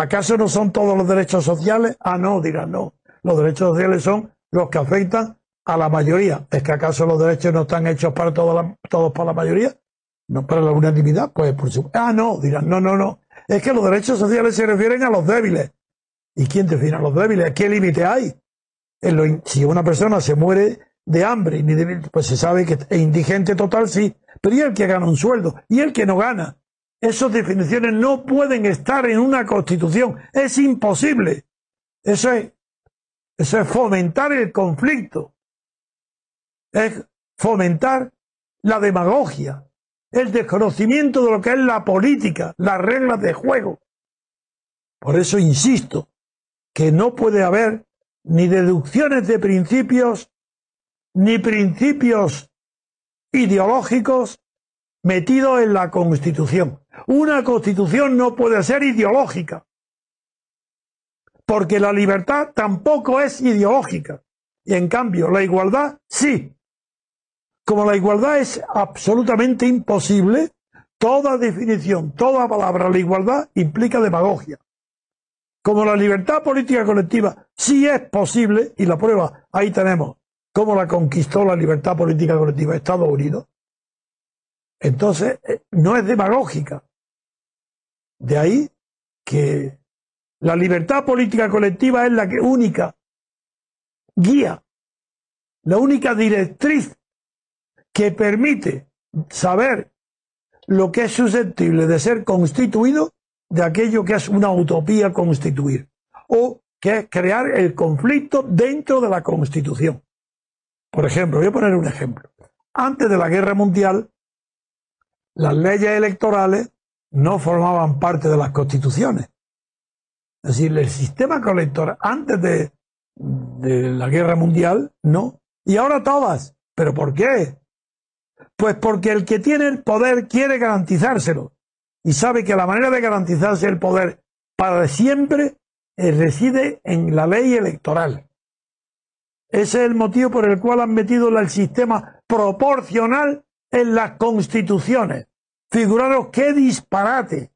¿Acaso no son todos los derechos sociales? Ah, no, dirán, no. Los derechos sociales son los que afectan a la mayoría. ¿Es que acaso los derechos no están hechos para toda la- todos para la mayoría? ¿No para la unanimidad? Pues por supuesto. Ah, no, dirán, no, no, no. Es que los derechos sociales se refieren a los débiles. ¿Y quién define a los débiles? ¿Qué límite hay? En lo si una persona se muere de hambre, pues se sabe que es indigente total, sí. Pero ¿y el que gana un sueldo? ¿Y el que no gana? Esas definiciones no pueden estar en una constitución. Es imposible. Eso es, fomentar el conflicto. Es fomentar la demagogia, el desconocimiento de lo que es la política, las reglas de juego. Por eso insisto que no puede haber ni deducciones de principios, ni principios ideológicos metidos en la Constitución. Una Constitución no puede ser ideológica, porque la libertad tampoco es ideológica. Y en cambio, la igualdad sí. Como la igualdad es absolutamente imposible, toda definición, toda palabra de la igualdad implica demagogia. Como la libertad política colectiva sí es posible, y la prueba ahí tenemos cómo la conquistó la libertad política colectiva Estados Unidos, entonces eh, no es demagógica. De ahí que la libertad política colectiva es la única guía, la única directriz que permite saber lo que es susceptible de ser constituido de aquello que es una utopía constituir o que es crear el conflicto dentro de la constitución. Por ejemplo, voy a poner un ejemplo. Antes de la guerra mundial, las leyes electorales no formaban parte de las constituciones. Es decir, el sistema electoral antes de, de la guerra mundial, no. Y ahora todas. ¿Pero por qué? Pues porque el que tiene el poder quiere garantizárselo. Y sabe que la manera de garantizarse el poder para siempre eh, reside en la ley electoral. Ese es el motivo por el cual han metido el sistema proporcional en las constituciones. Figuraros qué disparate.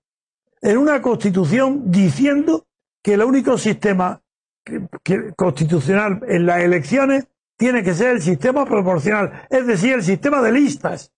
En una constitución diciendo que el único sistema constitucional en las elecciones tiene que ser el sistema proporcional, es decir, el sistema de listas.